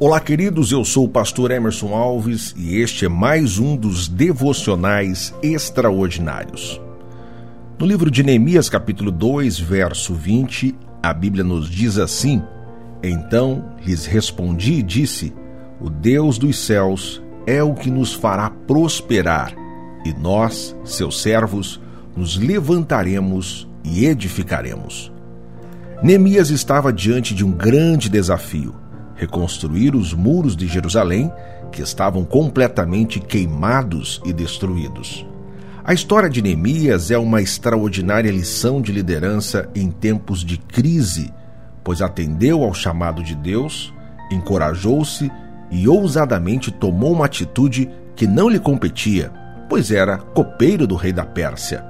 Olá, queridos, eu sou o pastor Emerson Alves e este é mais um dos devocionais extraordinários. No livro de Neemias, capítulo 2, verso 20, a Bíblia nos diz assim: Então lhes respondi e disse: O Deus dos céus é o que nos fará prosperar, e nós, seus servos, nos levantaremos e edificaremos. Neemias estava diante de um grande desafio reconstruir os muros de Jerusalém, que estavam completamente queimados e destruídos. A história de Neemias é uma extraordinária lição de liderança em tempos de crise, pois atendeu ao chamado de Deus, encorajou-se e ousadamente tomou uma atitude que não lhe competia, pois era copeiro do rei da Pérsia.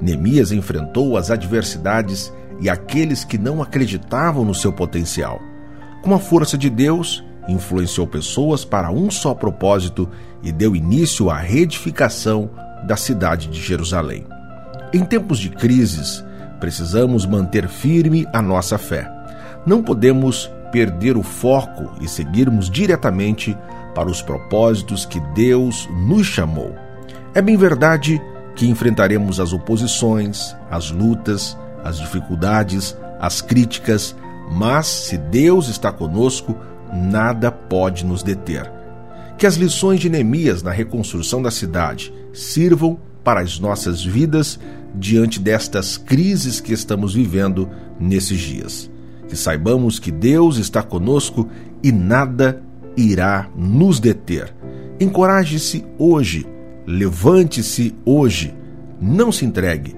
Neemias enfrentou as adversidades e aqueles que não acreditavam no seu potencial com a força de Deus, influenciou pessoas para um só propósito e deu início à reedificação da cidade de Jerusalém. Em tempos de crises, precisamos manter firme a nossa fé. Não podemos perder o foco e seguirmos diretamente para os propósitos que Deus nos chamou. É bem verdade que enfrentaremos as oposições, as lutas, as dificuldades, as críticas, mas se Deus está conosco, nada pode nos deter. Que as lições de Neemias na reconstrução da cidade sirvam para as nossas vidas diante destas crises que estamos vivendo nesses dias. Que saibamos que Deus está conosco e nada irá nos deter. Encoraje-se hoje, levante-se hoje, não se entregue.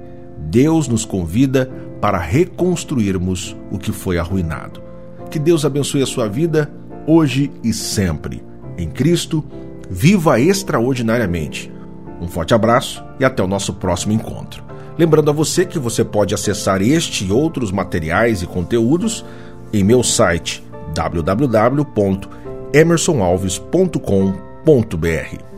Deus nos convida para reconstruirmos o que foi arruinado. Que Deus abençoe a sua vida hoje e sempre. Em Cristo, viva extraordinariamente. Um forte abraço e até o nosso próximo encontro. Lembrando a você que você pode acessar este e outros materiais e conteúdos em meu site www.emersonalves.com.br.